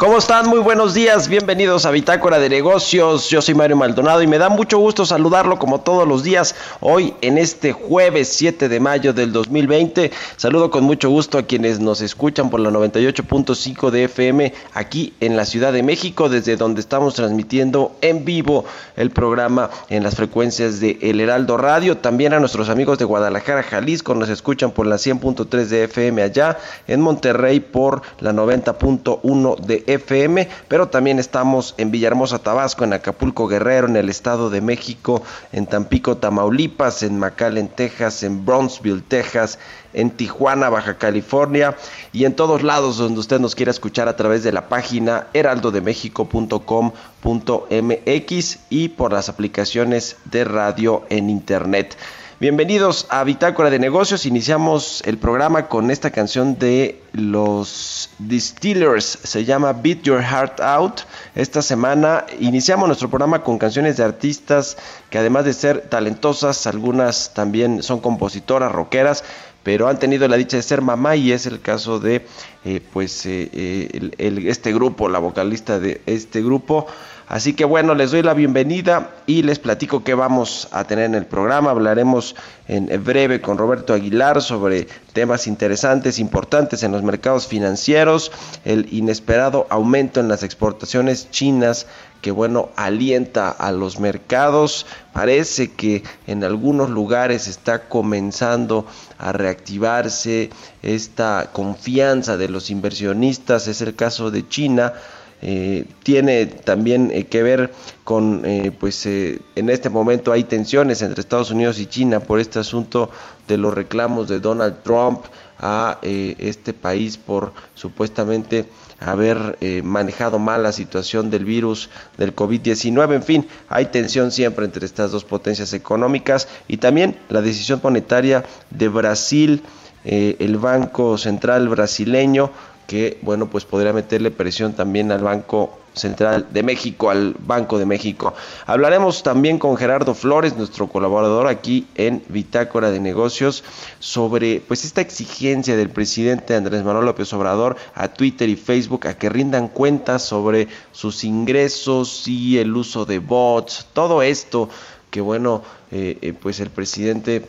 ¿Cómo están? Muy buenos días, bienvenidos a Bitácora de Negocios. Yo soy Mario Maldonado y me da mucho gusto saludarlo como todos los días hoy en este jueves 7 de mayo del 2020. Saludo con mucho gusto a quienes nos escuchan por la 98.5 de FM aquí en la Ciudad de México, desde donde estamos transmitiendo en vivo el programa en las frecuencias de El Heraldo Radio. También a nuestros amigos de Guadalajara, Jalisco, nos escuchan por la 100.3 de FM allá, en Monterrey por la 90.1 de FM, pero también estamos en Villahermosa, Tabasco, en Acapulco, Guerrero, en el Estado de México, en Tampico, Tamaulipas, en McAllen, Texas, en Brownsville, Texas, en Tijuana, Baja California y en todos lados donde usted nos quiera escuchar a través de la página heraldodemexico.com.mx y por las aplicaciones de radio en internet. Bienvenidos a Bitácora de Negocios. Iniciamos el programa con esta canción de los Distillers. Se llama Beat Your Heart Out. Esta semana iniciamos nuestro programa con canciones de artistas que además de ser talentosas, algunas también son compositoras, rockeras pero han tenido la dicha de ser mamá y es el caso de eh, pues eh, eh, este grupo, la vocalista de este grupo Así que bueno, les doy la bienvenida y les platico qué vamos a tener en el programa. Hablaremos en breve con Roberto Aguilar sobre temas interesantes, importantes en los mercados financieros, el inesperado aumento en las exportaciones chinas que bueno, alienta a los mercados. Parece que en algunos lugares está comenzando a reactivarse esta confianza de los inversionistas. Es el caso de China eh, tiene también eh, que ver con, eh, pues en este momento hay tensiones entre Estados Unidos y China por este asunto de los reclamos de Donald Trump a este país por supuestamente haber manejado mal la situación del virus del COVID-19. En fin, hay tensión siempre entre estas dos potencias económicas y también la decisión monetaria de Brasil. el Banco Central brasileño que bueno pues podría meterle presión también al Banco Central de México, al Banco de México. Hablaremos también con Gerardo Flores, nuestro colaborador aquí en Bitácora de Negocios, sobre pues esta exigencia del presidente Andrés Manuel López Obrador a Twitter y Facebook a que rindan cuentas sobre sus ingresos y el uso de bots, todo esto que bueno, eh, eh, pues el presidente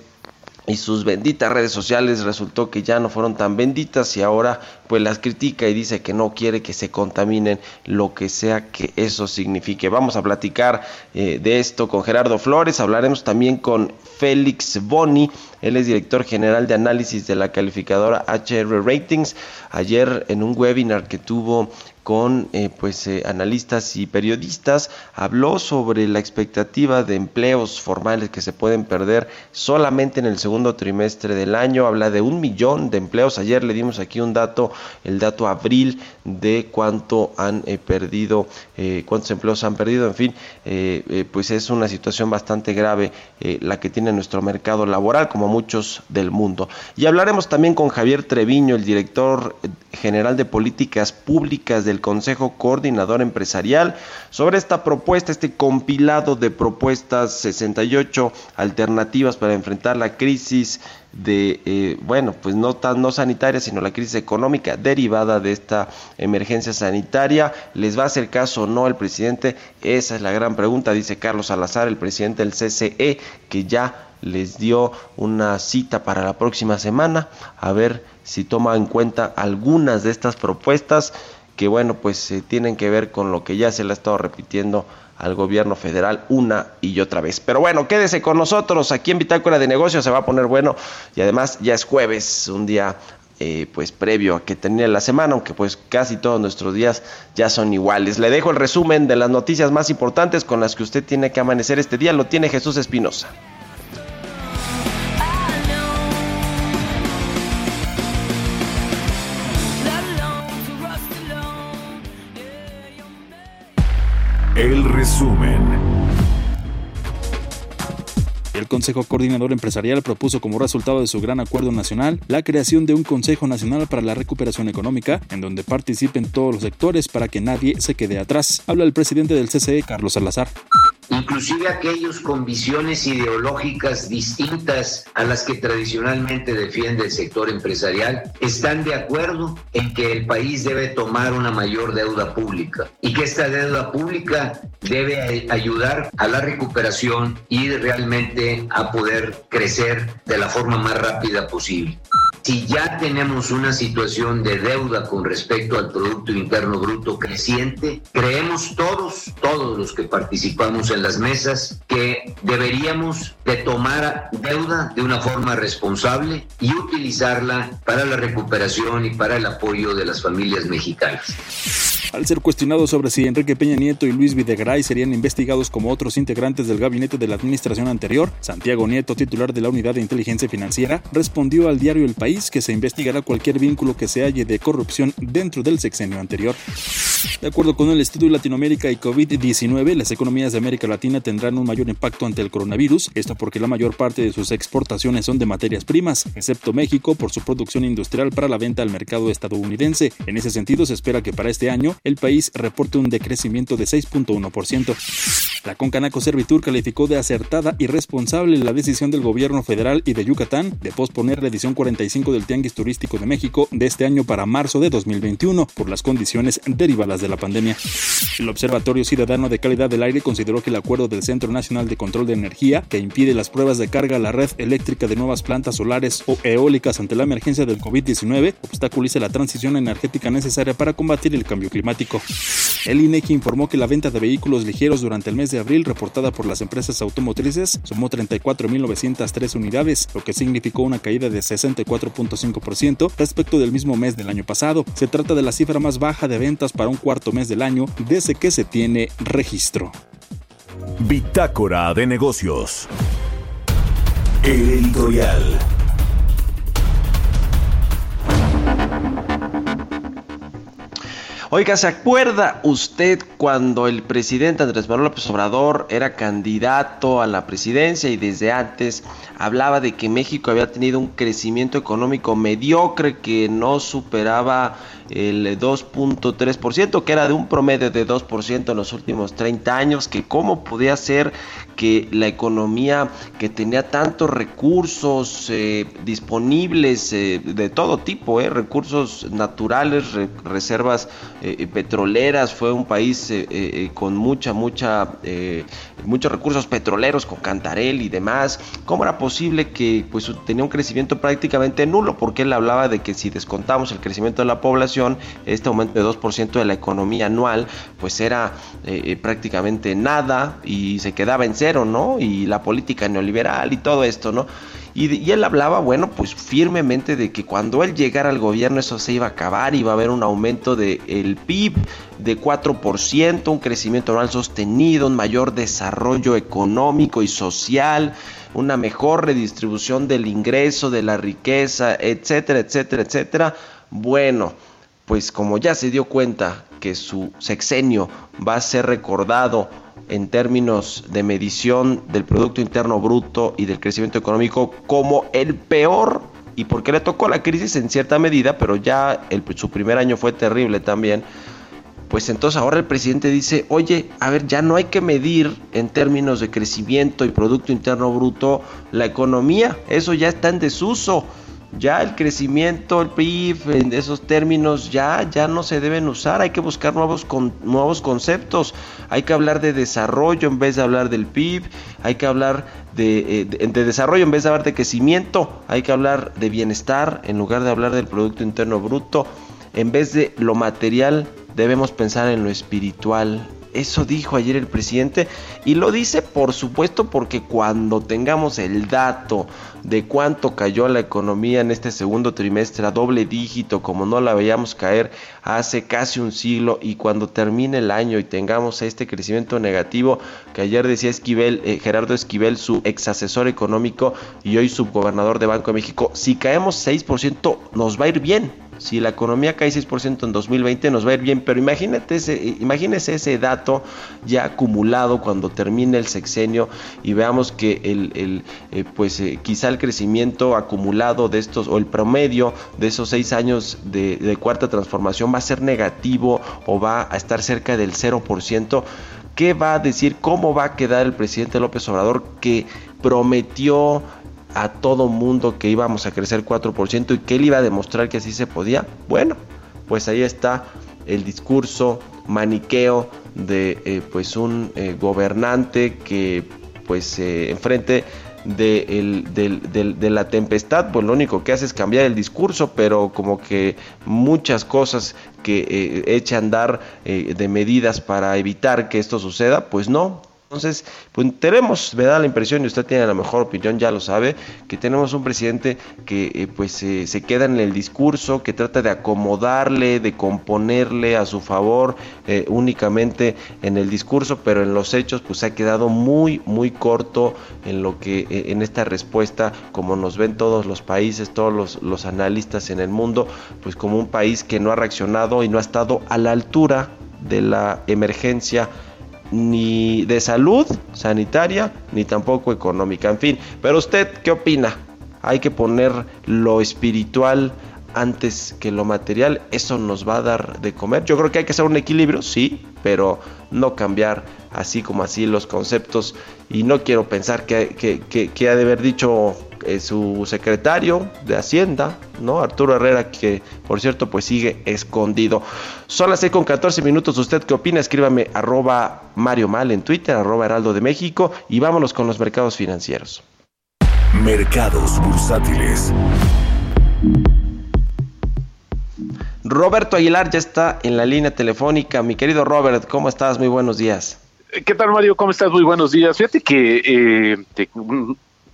y sus benditas redes sociales resultó que ya no fueron tan benditas y ahora pues las critica y dice que no quiere que se contaminen lo que sea que eso signifique. Vamos a platicar eh, de esto con Gerardo Flores, hablaremos también con Félix Boni, él es director general de análisis de la calificadora HR Ratings. Ayer en un webinar que tuvo con eh, pues eh, analistas y periodistas habló sobre la expectativa de empleos formales que se pueden perder solamente en el segundo trimestre del año habla de un millón de empleos ayer le dimos aquí un dato el dato abril de cuánto han eh, perdido, eh, cuántos empleos han perdido, en fin, eh, pues es una situación bastante grave la que tiene nuestro mercado laboral, como muchos del mundo. Y hablaremos también con Javier Treviño, el director general de políticas públicas del Consejo Coordinador Empresarial, sobre esta propuesta, este compilado de propuestas 68 alternativas para enfrentar la crisis de, eh, bueno, pues no, tan, no sanitaria, sino la crisis económica derivada de esta emergencia sanitaria. ¿Les va a hacer caso o no el presidente? Esa es la gran pregunta, dice Carlos Salazar, el presidente del CCE, que ya les dio una cita para la próxima semana, a ver si toma en cuenta algunas de estas propuestas que, bueno, pues eh, tienen que ver con lo que ya se le ha estado repitiendo al gobierno federal una y otra vez. Pero bueno, quédese con nosotros aquí en Bitácora de Negocios, se va a poner bueno y además ya es jueves, un día eh, pues previo a que tenía la semana, aunque pues casi todos nuestros días ya son iguales. Le dejo el resumen de las noticias más importantes con las que usted tiene que amanecer este día, lo tiene Jesús Espinosa. El resumen. El Consejo Coordinador Empresarial propuso como resultado de su gran acuerdo nacional la creación de un Consejo Nacional para la Recuperación Económica, en donde participen todos los sectores para que nadie se quede atrás. Habla el presidente del CCE, Carlos Salazar inclusive aquellos con visiones ideológicas distintas a las que tradicionalmente defiende el sector empresarial, están de acuerdo en que el país debe tomar una mayor deuda pública y que esta deuda pública debe ayudar a la recuperación y realmente a poder crecer de la forma más rápida posible. Si ya tenemos una situación de deuda con respecto al Producto Interno Bruto creciente, creemos todos, todos los que participamos en las mesas, que deberíamos de tomar deuda de una forma responsable y utilizarla para la recuperación y para el apoyo de las familias mexicanas. Al ser cuestionado sobre si Enrique Peña Nieto y Luis Videgaray serían investigados como otros integrantes del gabinete de la administración anterior, Santiago Nieto, titular de la Unidad de Inteligencia Financiera, respondió al diario El País que se investigará cualquier vínculo que se halle de corrupción dentro del sexenio anterior. De acuerdo con el estudio Latinoamérica y COVID-19, las economías de América Latina tendrán un mayor impacto ante el coronavirus, esto porque la mayor parte de sus exportaciones son de materias primas, excepto México por su producción industrial para la venta al mercado estadounidense. En ese sentido, se espera que para este año el país reporte un decrecimiento de 6.1%. La Concanaco Servitur calificó de acertada y responsable la decisión del gobierno federal y de Yucatán de posponer la edición 45 del Tianguis Turístico de México de este año para marzo de 2021 por las condiciones derivadas de la pandemia. El Observatorio Ciudadano de Calidad del Aire consideró que el acuerdo del Centro Nacional de Control de Energía, que impide las pruebas de carga a la red eléctrica de nuevas plantas solares o eólicas ante la emergencia del COVID-19, obstaculiza la transición energética necesaria para combatir el cambio climático. El INEGI informó que la venta de vehículos ligeros durante el mes de abril reportada por las empresas automotrices sumó 34.903 unidades, lo que significó una caída de 64.5% respecto del mismo mes del año pasado. Se trata de la cifra más baja de ventas para un cuarto mes del año desde que se tiene registro. Bitácora de negocios. El editorial. Oiga, ¿se acuerda usted cuando el presidente Andrés Manuel López Obrador era candidato a la presidencia y desde antes hablaba de que México había tenido un crecimiento económico mediocre que no superaba el 2.3%, que era de un promedio de 2% en los últimos 30 años, que cómo podía ser que la economía que tenía tantos recursos eh, disponibles eh, de todo tipo, eh, recursos naturales, reservas petroleras, fue un país con mucha, mucha, muchos recursos petroleros, con Cantarel y demás. ¿Cómo era posible que pues tenía un crecimiento prácticamente nulo? Porque él hablaba de que si descontamos el crecimiento de la población, este aumento de 2% de la economía anual, pues era prácticamente nada y se quedaba en cero, ¿no? Y la política neoliberal y todo esto, ¿no? Y, él hablaba, bueno, pues firmemente de que cuando él llegara al gobierno eso se iba a acabar, iba a haber un aumento del el PIB de 4%, un crecimiento anual sostenido, un mayor desarrollo económico y social, una mejor redistribución del ingreso, de la riqueza, etcétera, etcétera, etcétera. Bueno, pues como ya se dio cuenta que su sexenio va a ser recordado en términos de medición del Producto Interno Bruto y del crecimiento económico como el peor, y porque le tocó la crisis en cierta medida, pero ya su primer año fue terrible también, pues entonces ahora el presidente dice, oye, a ver, ya no hay que medir en términos de crecimiento y Producto Interno Bruto la economía, eso ya está en desuso ya el crecimiento, el PIB, en esos términos ya, ya no se deben usar, hay que buscar nuevos, con, nuevos conceptos, hay que hablar de desarrollo en vez de hablar del PIB, hay que hablar de, eh, de, desarrollo en vez de hablar de crecimiento, hay que hablar de bienestar en lugar de hablar del Producto Interno Bruto, en vez de lo material debemos pensar en lo espiritual, eso dijo ayer el presidente y lo dice por supuesto porque cuando tengamos el dato de cuánto cayó la economía en este segundo trimestre a doble dígito como no la veíamos caer hace casi un siglo y cuando termine el año y tengamos este crecimiento negativo que ayer decía Esquivel, eh, Gerardo Esquivel, su ex asesor económico y hoy subgobernador de Banco de México, si caemos 6% nos va a ir bien si la economía cae 6% en 2020 nos va a ir bien, pero imagínate ese, imagínese ese dato ya acumulado cuando termine el sexenio y veamos que el, eh, pues eh, quizá el crecimiento acumulado de estos o el promedio de esos seis años de, de cuarta transformación va a ser negativo o va a estar cerca del 0%. ¿Qué va a decir? ¿Cómo va a quedar el presidente López Obrador que prometió a todo mundo que íbamos a crecer 4% y que él iba a demostrar que así se podía. Bueno, pues ahí está el discurso maniqueo de eh, pues un eh, gobernante que pues eh, enfrente de, de, la tempestad, pues lo único que hace es cambiar el discurso, pero como que muchas cosas que echa a andar de medidas para evitar que esto suceda, pues no, entonces, pues tenemos, me da la impresión, y usted tiene la mejor opinión, ya lo sabe, que tenemos un presidente que eh, pues se queda en el discurso, que trata de acomodarle, de componerle a su favor eh, únicamente en el discurso, pero en los hechos pues ha quedado muy, muy corto en lo que, eh, en esta respuesta, como nos ven todos los países, todos los analistas en el mundo, pues como un país que no ha reaccionado y no ha estado a la altura de la emergencia ni de salud sanitaria, ni tampoco económica. En fin, pero usted, ¿qué opina? Hay que poner lo espiritual antes que lo material. Eso nos va a dar de comer. Yo creo que hay que hacer un equilibrio, sí, pero no cambiar así como así los conceptos. Y no quiero pensar que, que ha de haber dicho eh, su secretario de Hacienda, ¿no? Arturo Herrera, que por cierto pues sigue escondido. Son las 6 con 14 minutos, ¿usted qué opina? Escríbame arroba Mario Mal en Twitter, arroba Heraldo de México y vámonos con los mercados financieros. Mercados bursátiles. Roberto Aguilar ya está en la línea telefónica. Mi querido Robert, ¿cómo estás? Muy buenos días. ¿Qué tal, Mario? ¿Cómo estás? Muy buenos días. Fíjate que eh, te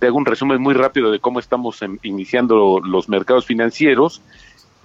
hago un resumen muy rápido de cómo estamos iniciando los mercados financieros,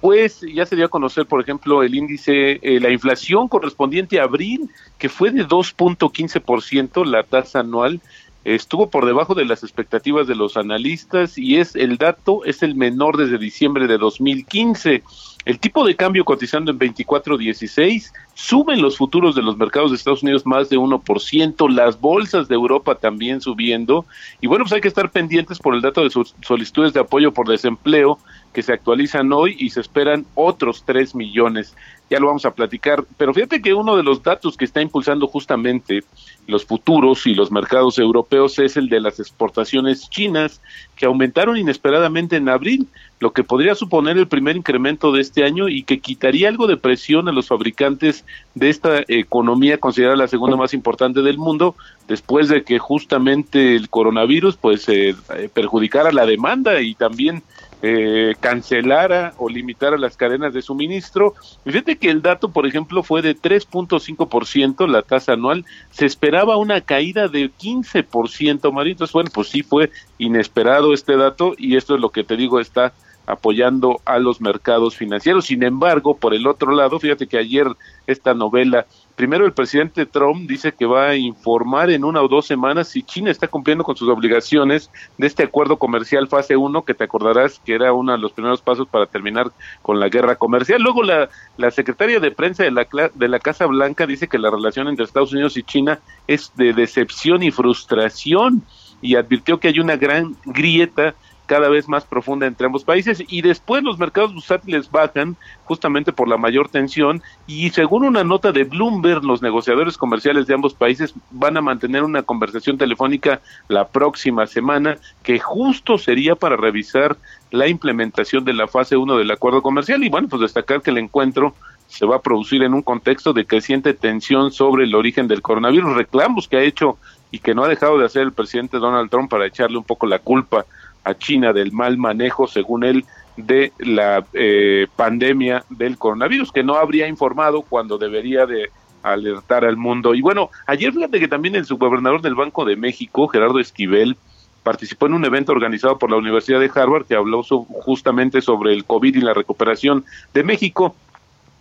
pues ya se dio a conocer, por ejemplo, el índice, eh, la inflación correspondiente a abril, que fue de 2.15%, la tasa anual, estuvo por debajo de las expectativas de los analistas y es el dato es el menor desde diciembre de 2015. El tipo de cambio cotizando en 24.16, suben los futuros de los mercados de Estados Unidos más de 1%, las bolsas de Europa también subiendo, y bueno, pues hay que estar pendientes por el dato de sus solicitudes de apoyo por desempleo que se actualizan hoy y se esperan otros 3 millones. Ya lo vamos a platicar, pero fíjate que uno de los datos que está impulsando justamente los futuros y los mercados europeos es el de las exportaciones chinas, que aumentaron inesperadamente en abril, lo que podría suponer el primer incremento de este año y que quitaría algo de presión a los fabricantes de esta economía considerada la segunda más importante del mundo, después de que justamente el coronavirus pues eh, perjudicara la demanda y también eh, cancelara o limitara las cadenas de suministro. Fíjate que el dato, por ejemplo, fue de 3.5%, la tasa anual. Se esperaba una caída de 15%, María. Entonces, bueno, pues sí fue inesperado este dato y esto es lo que te digo, está apoyando a los mercados financieros. Sin embargo, por el otro lado, fíjate que ayer esta novela Primero, el presidente Trump dice que va a informar en una o dos semanas si China está cumpliendo con sus obligaciones de este acuerdo comercial fase 1, que te acordarás que era uno de los primeros pasos para terminar con la guerra comercial. Luego, la, la secretaria de prensa de la, de la Casa Blanca dice que la relación entre Estados Unidos y China es de decepción y frustración y advirtió que hay una gran grieta cada vez más profunda entre ambos países y después los mercados bursátiles bajan justamente por la mayor tensión y según una nota de Bloomberg los negociadores comerciales de ambos países van a mantener una conversación telefónica la próxima semana que justo sería para revisar la implementación de la fase 1 del acuerdo comercial. Y bueno pues destacar que el encuentro se va a producir en un contexto de creciente tensión sobre el origen del coronavirus, reclamos que ha hecho y que no ha dejado de hacer el presidente Donald Trump para echarle un poco la culpa a China del mal manejo, según él, de la eh, pandemia del coronavirus, que no habría informado cuando debería de alertar al mundo. Y bueno, ayer fíjate que también el subgobernador del Banco de México, Gerardo Esquivel, participó en un evento organizado por la Universidad de Harvard que habló justamente sobre el COVID y la recuperación de México.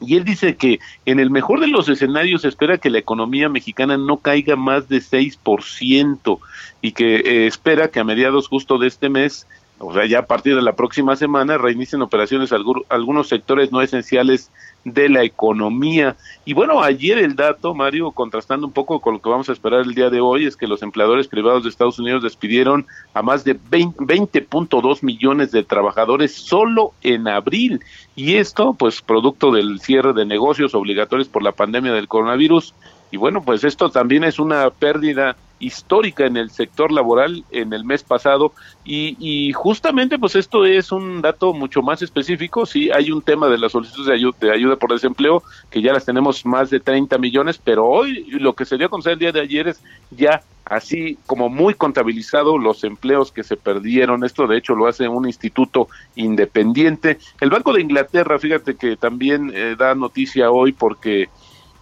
Y él dice que en el mejor de los escenarios espera que la economía mexicana no caiga más de 6% y que eh, espera que a mediados justo de este mes, o sea, ya a partir de la próxima semana, reinicien operaciones algunos sectores no esenciales de la economía. Y bueno, ayer el dato, Mario, contrastando un poco con lo que vamos a esperar el día de hoy, es que los empleadores privados de Estados Unidos despidieron a más de 20.2 millones de trabajadores solo en abril. Y esto, pues, producto del cierre de negocios obligatorios por la pandemia del coronavirus. Y bueno, pues esto también es una pérdida histórica en el sector laboral en el mes pasado y, justamente pues esto es un dato mucho más específico, sí hay un tema de las solicitudes de ayuda, de ayuda por desempleo que ya las tenemos más de 30 millones, pero hoy lo que se dio a conocer el día de ayer es ya así como muy contabilizado los empleos que se perdieron. Esto de hecho lo hace un instituto independiente. El Banco de Inglaterra, fíjate que también eh, da noticia hoy porque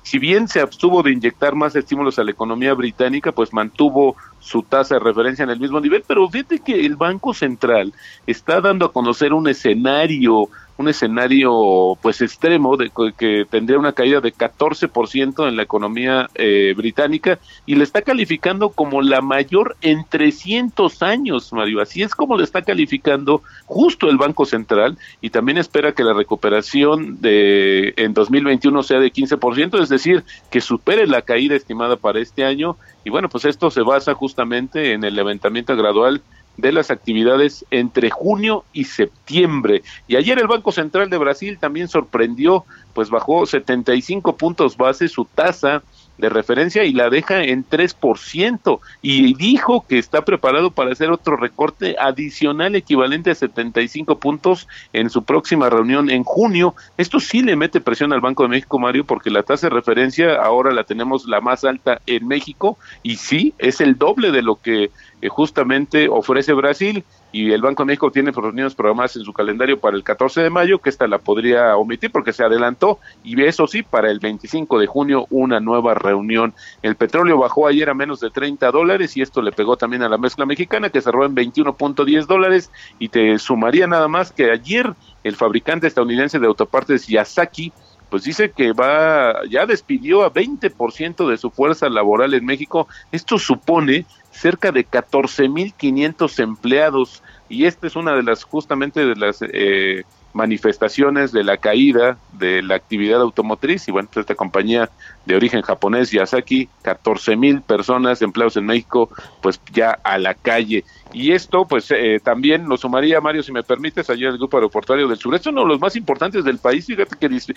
si bien se abstuvo de inyectar más estímulos a la economía británica, pues mantuvo su tasa de referencia en el mismo nivel, pero fíjate que el Banco Central está dando a conocer un escenario un escenario pues extremo de que tendría una caída de 14% en la economía eh, británica y le está calificando como la mayor en 300 años, Mario. Así es como le está calificando justo el Banco Central y también espera que la recuperación de en 2021 sea de 15%, es decir, que supere la caída estimada para este año y bueno, pues esto se basa justamente en el levantamiento gradual de las actividades entre junio y septiembre. Y ayer el Banco Central de Brasil también sorprendió, pues bajó 75 puntos base su tasa de referencia y la deja en 3% y dijo que está preparado para hacer otro recorte adicional equivalente a 75 puntos en su próxima reunión en junio. Esto sí le mete presión al Banco de México, Mario, porque la tasa de referencia ahora la tenemos la más alta en México y sí, es el doble de lo que que justamente ofrece Brasil y el Banco de México tiene reuniones programadas en su calendario para el 14 de mayo, que esta la podría omitir porque se adelantó, y eso sí, para el 25 de junio una nueva reunión. El petróleo bajó ayer a menos de 30 dólares y esto le pegó también a la mezcla mexicana, que cerró en 21.10 dólares, y te sumaría nada más que ayer el fabricante estadounidense de autopartes Yasaki pues dice que va, ya despidió a 20% de su fuerza laboral en México. Esto supone cerca de 14.500 empleados y esta es una de las justamente de las eh, manifestaciones de la caída de la actividad automotriz y bueno, pues esta compañía de origen japonés, Yasaki, 14 mil personas empleados en México, pues ya a la calle. Y esto, pues eh, también lo sumaría, Mario, si me permites, ayer el Grupo Aeroportuario del Sureste, uno de los más importantes del país, fíjate que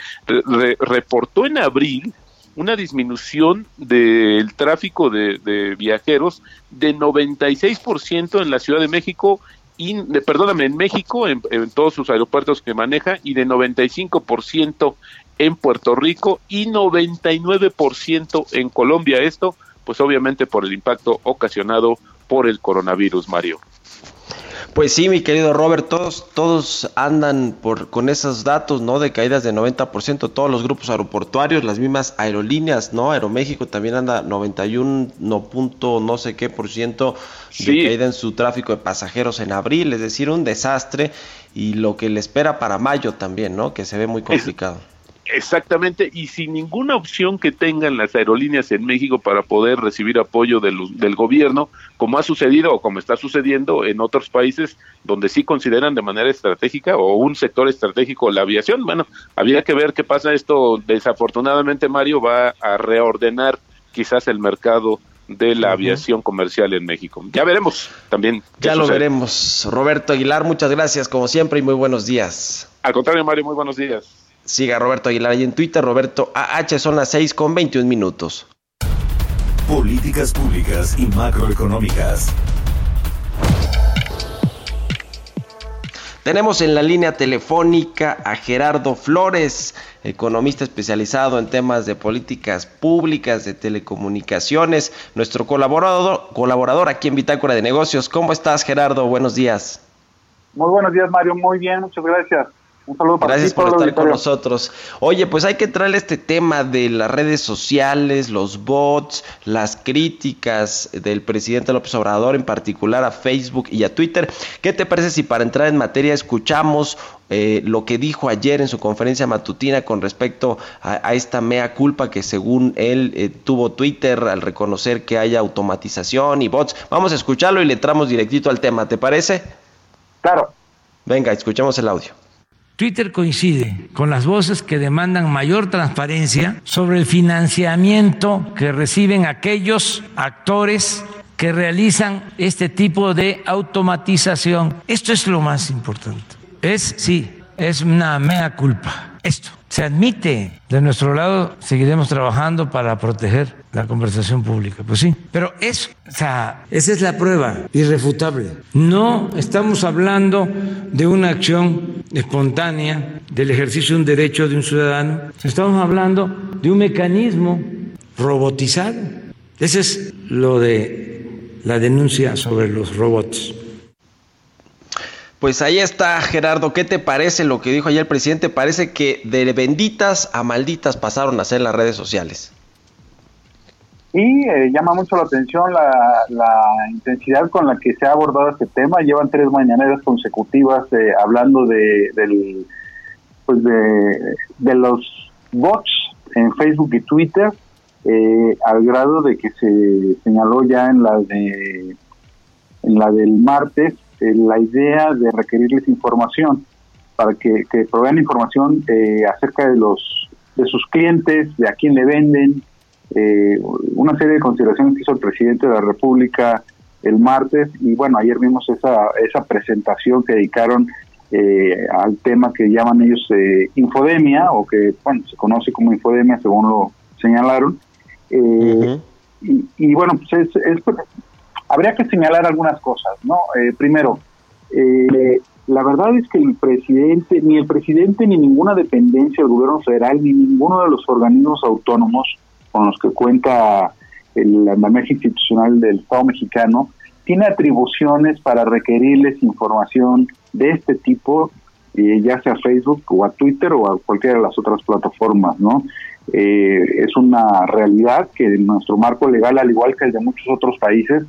reportó en abril una disminución del tráfico de, viajeros de 96% en la Ciudad de México y, de, perdóname, en México, en, todos sus aeropuertos que maneja, y de 95% en Puerto Rico y 99% en Colombia. Esto, pues obviamente por el impacto ocasionado por el coronavirus, Mario. Pues sí, mi querido Robert, todos, todos andan por, con esos datos, ¿no? De caídas de 90%, todos los grupos aeroportuarios, las mismas aerolíneas, ¿no? Aeroméxico también anda 91 no punto no sé qué por ciento de caída en su tráfico de pasajeros en abril, es decir, un desastre y lo que le espera para mayo también, ¿no? Que se ve muy complicado. Exactamente, y sin ninguna opción que tengan las aerolíneas en México para poder recibir apoyo del, del, gobierno, como ha sucedido o como está sucediendo en otros países donde sí consideran de manera estratégica o un sector estratégico la aviación. Bueno, había que ver qué pasa esto. Desafortunadamente, Mario va a reordenar quizás el mercado de la aviación comercial en México. Ya veremos también. Ya lo veremos. Roberto Aguilar, muchas gracias como siempre y muy buenos días. Al contrario, Mario, muy buenos días. Siga Roberto Aguilar ahí en Twitter, Roberto AH, son las 6 con 21 minutos. Políticas públicas y macroeconómicas. Tenemos en la línea telefónica a Gerardo Flores, economista especializado en temas de políticas públicas, de telecomunicaciones, nuestro colaborador, colaborador aquí en Bitácora de Negocios. ¿Cómo estás, Gerardo? Buenos días. Muy buenos días, Mario. Muy bien, muchas gracias. Un saludo para Gracias por estar con nosotros. Oye, pues hay que traer este tema de las redes sociales, los bots, las críticas del presidente López Obrador, en particular a Facebook y a Twitter. ¿Qué te parece si para entrar en materia escuchamos eh, lo que dijo ayer en su conferencia matutina con respecto a, esta mea culpa que según él eh, tuvo Twitter al reconocer que haya automatización y bots? Vamos a escucharlo y le entramos directito al tema, ¿te parece? Claro. Venga, escuchemos el audio. Twitter coincide con las voces que demandan mayor transparencia sobre el financiamiento que reciben aquellos actores que realizan este tipo de automatización. Esto es lo más importante. Es, sí, es una mea culpa. Esto se admite. De nuestro lado seguiremos trabajando para proteger la conversación pública. Pues sí, pero eso, o sea, esa es la prueba irrefutable. No estamos hablando de una acción espontánea del ejercicio de un derecho de un ciudadano. Estamos hablando de un mecanismo robotizado. Ese es lo de la denuncia sobre los robots. Pues ahí está, Gerardo. ¿Qué te parece lo que dijo ayer el presidente? Parece que de benditas a malditas pasaron a ser las redes sociales. Y eh, llama mucho la atención la, intensidad con la que se ha abordado este tema. Llevan tres mañaneras consecutivas eh, hablando de, del, pues de, de, los bots en Facebook y Twitter, eh, al grado de que se señaló ya en la de en la del martes eh, la idea de requerirles información para que, que provean información eh, acerca de los de sus clientes, de a quién le venden, eh, una serie de consideraciones que hizo el presidente de la República el martes y bueno, ayer vimos esa, esa presentación que dedicaron al tema que llaman ellos infodemia o que bueno, se conoce como infodemia según lo señalaron. y, y, bueno, pues es, es habría que señalar algunas cosas, ¿no? Eh, primero, eh, la verdad es que el presidente, ni el presidente ni ninguna dependencia del gobierno federal, ni ninguno de los organismos autónomos con los que cuenta el andamiaje institucional del Estado mexicano, tiene atribuciones para requerirles información de este tipo, eh, ya sea a Facebook o a Twitter o a cualquiera de las otras plataformas, ¿no? es una realidad que nuestro marco legal, al igual que el de muchos otros países,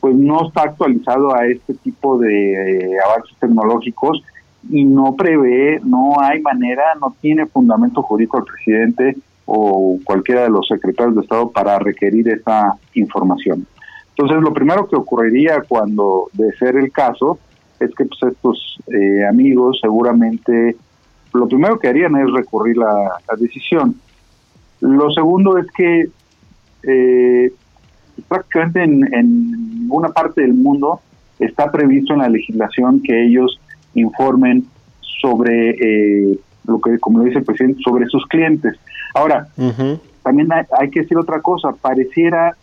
pues no está actualizado a este tipo de eh, avances tecnológicos y no prevé, no hay manera, no tiene fundamento jurídico el presidente o cualquiera de los secretarios de Estado para requerir esa información. Entonces, lo primero que ocurriría cuando, de ser el caso, es que pues, estos eh, amigos seguramente lo primero que harían es recurrir la, la decisión. Lo segundo es que eh, prácticamente en, en ninguna parte del mundo está previsto en la legislación que ellos informen sobre eh, lo que, como dice el presidente, sobre sus clientes. Ahora, también hay, que decir otra cosa, pareciera,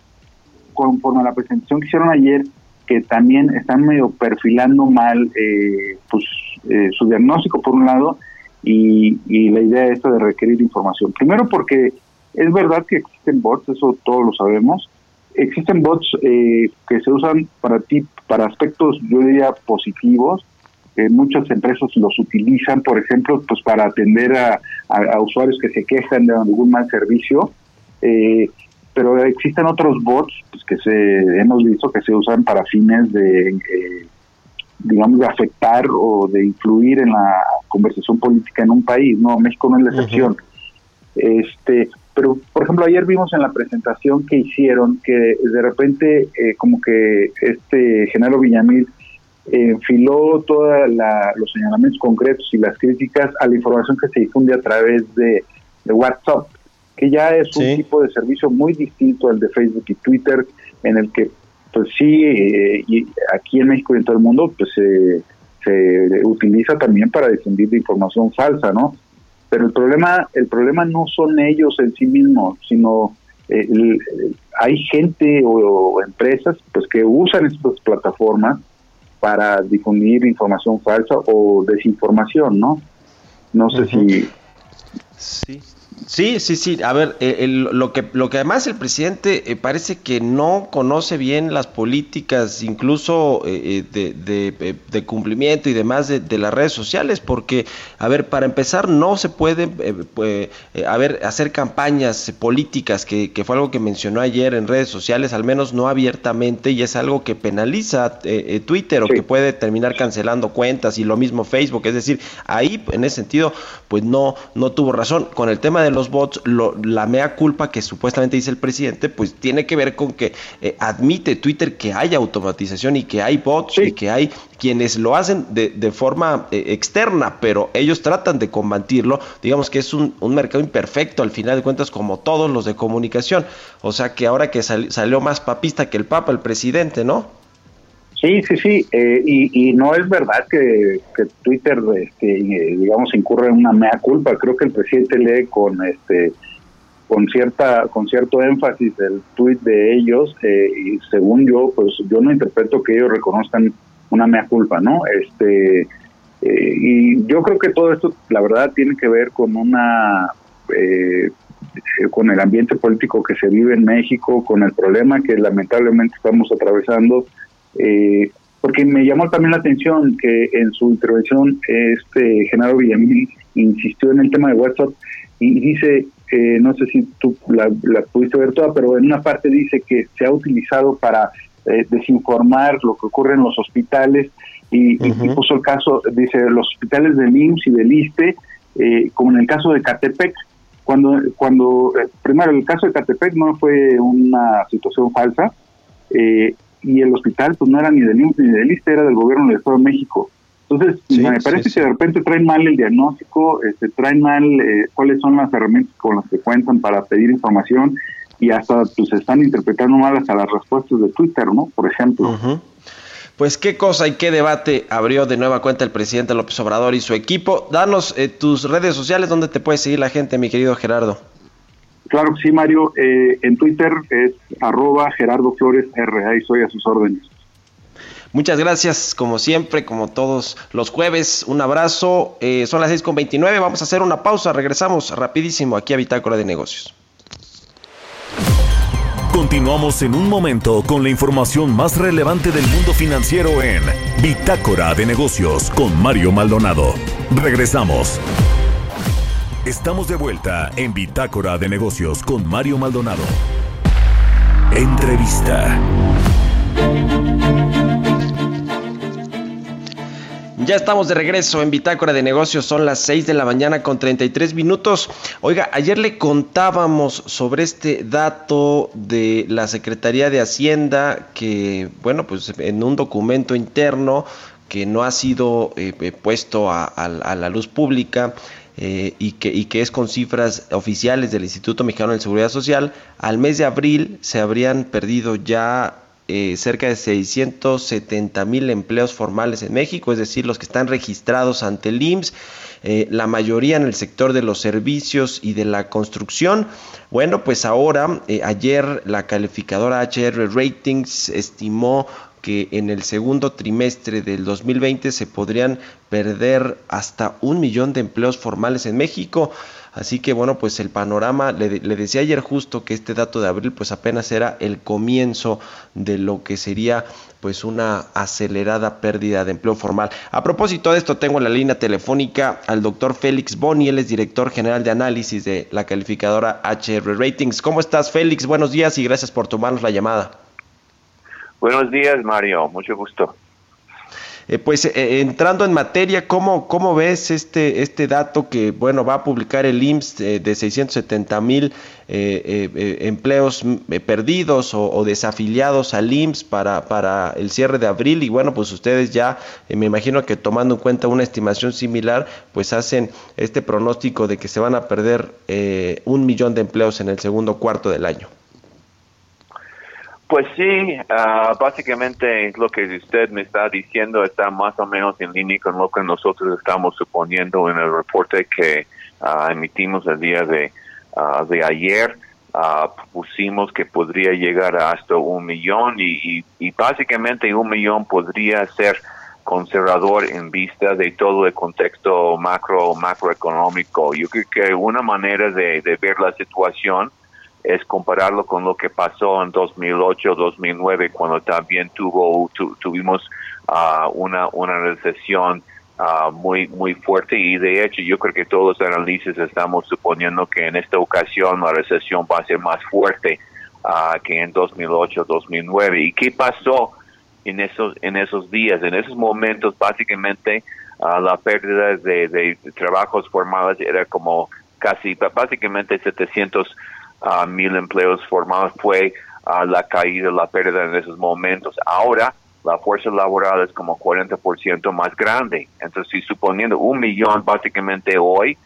conforme a la presentación que hicieron ayer, que también están medio perfilando mal eh, pues, eh, su diagnóstico, por un lado, y, y la idea esta de requerir información. Primero porque es verdad que existen bots, eso todos lo sabemos, existen bots eh, que se usan para ti, para aspectos, yo diría, positivos. Eh, muchas empresas los utilizan, por ejemplo, pues para atender a, usuarios que se quejan de algún mal servicio. Eh, pero existen otros bots pues, que se hemos visto que se usan para fines de, digamos, de afectar o de influir en la conversación política en un país. No, México no es la excepción. Este, pero, por ejemplo, ayer vimos en la presentación que hicieron que de repente eh, como que este Genaro Villamil enfiló todos los señalamientos concretos y las críticas a la información que se difunde a través de, WhatsApp, que ya es un tipo de servicio muy distinto al de Facebook y Twitter, en el que, pues sí, eh, y aquí en México y en todo el mundo, pues se utiliza también para difundir información falsa, ¿no? Pero el problema, el problema no son ellos en sí mismos, sino eh, hay gente o, empresas pues que usan estas plataformas para difundir información falsa o desinformación, ¿no? No sé si... Sí. Sí, sí, sí. A ver, eh, lo, que, lo que además el presidente eh, parece que no conoce bien las políticas, incluso eh, de, de, cumplimiento y demás de, las redes sociales, porque, a ver, para empezar, no se puede, pues, a ver, hacer campañas políticas, que, que, fue algo que mencionó ayer en redes sociales, al menos no abiertamente, y es algo que penaliza Twitter o que puede terminar cancelando cuentas, y lo mismo Facebook. Es decir, ahí, en ese sentido, pues no, no tuvo razón. Con el tema de los bots, la mea culpa que supuestamente dice el presidente, pues tiene que ver con que eh, admite Twitter que hay automatización y que hay bots y que hay quienes lo hacen de, de forma eh, externa, pero ellos tratan de combatirlo. Digamos que es un, mercado imperfecto al final de cuentas, como todos los de comunicación. O sea que ahora que salió más papista que el Papa, el presidente, ¿no? Sí, sí, sí, eh, y, no es verdad que, Twitter, este, digamos, incurre en una mea culpa. Creo que el presidente lee con este con cierta con cierto énfasis el tweet de ellos eh, y según yo, pues yo no interpreto que ellos reconozcan una mea culpa, ¿no? Este eh, y yo creo que todo esto, la verdad, tiene que ver con una con el ambiente político que se vive en México, con el problema que lamentablemente estamos atravesando eh, porque me llamó también la atención que en su intervención este Genaro Villamil insistió en el tema de WhatsApp y dice, eh, no sé si tú la, pudiste ver toda, pero en una parte dice que se ha utilizado para eh, desinformar lo que ocurre en los hospitales y, puso el caso, dice, los hospitales del IMSS y del ISTE, eh, como en el caso de Catepec, cuando, cuando primero el caso de Catepec no fue una situación falsa, eh, y el hospital pues no era ni del IMSS ni del ISTE, era del gobierno del Estado de México. Entonces, me parece que de repente traen mal el diagnóstico, este, traen mal eh, cuáles son las herramientas con las que cuentan para pedir información y hasta pues están interpretando mal hasta las respuestas de Twitter, ¿no? Por ejemplo. Pues qué cosa y qué debate abrió de nueva cuenta el presidente López Obrador y su equipo. Danos eh, tus redes sociales donde te puede seguir la gente, mi querido Gerardo. Claro que sí, Mario. Eh, en Twitter es arroba Gerardo Flores R. soy a sus órdenes. Muchas gracias, como siempre, como todos los jueves. Un abrazo. Eh, son las 6.29. Vamos a hacer una pausa. Regresamos rapidísimo aquí a Bitácora de Negocios. Continuamos en un momento con la información más relevante del mundo financiero en Bitácora de Negocios con Mario Maldonado. Regresamos. Estamos de vuelta en Bitácora de Negocios con Mario Maldonado. Entrevista. Ya estamos de regreso en Bitácora de Negocios, son las 6 de la mañana con 33 minutos. Oiga, ayer le contábamos sobre este dato de la Secretaría de Hacienda que, bueno, pues en un documento interno que no ha sido eh, eh, puesto a la luz pública, eh, y, que, y que es con cifras oficiales del Instituto Mexicano de Seguridad Social, al mes de abril se habrían perdido ya eh, cerca de 670 mil empleos formales en México, es decir, los que están registrados ante el IMSS, eh, la mayoría en el sector de los servicios y de la construcción. Bueno, pues ahora, ayer la calificadora HR Ratings estimó que en el segundo trimestre del 2020 se podrían perder hasta un millón de empleos formales en México. Así que bueno, pues el panorama, le, decía ayer justo que este dato de abril pues apenas era el comienzo de lo que sería pues una acelerada pérdida de empleo formal. A propósito de esto, tengo en la línea telefónica al doctor Félix Boni, él es director general de análisis de la calificadora HR Ratings. ¿Cómo estás, Félix? Buenos días y gracias por tomarnos la llamada. Buenos días, Mario. Mucho gusto. Eh, pues eh, entrando en materia, ¿cómo, ¿cómo ves este, este dato que bueno va a publicar el IMSS de, 670 mil empleos perdidos o, desafiliados al IMSS para, para el cierre de abril? Y bueno, pues ustedes ya, me imagino que tomando en cuenta una estimación similar, pues hacen este pronóstico de que se van a perder un millón de empleos en el segundo cuarto del año. Pues sí, ah, básicamente lo que usted me está diciendo está más o menos en línea con lo que nosotros estamos suponiendo en el reporte que uh, emitimos el día de, uh, de ayer. pusimos que podría llegar hasta un millón y, y, y, básicamente un millón podría ser conservador en vista de todo el contexto macro macroeconómico. Yo creo que una manera de ver la situación es compararlo con lo que pasó en 2008-2009 cuando también tuvo tuvimos uh, una una recesión uh, muy muy fuerte. Y de hecho yo creo que todos los análisis estamos suponiendo que en esta ocasión la recesión va a ser más fuerte uh, que en 2008-2009 y qué pasó en esos en esos días en esos momentos básicamente la pérdida de, de, trabajos formales era como casi básicamente 700 uh, mil empleos formados fue uh, la caída, la pérdida en esos momentos. Ahora la fuerza laboral es como 40% más grande. Entonces, si suponiendo un millón básicamente hoy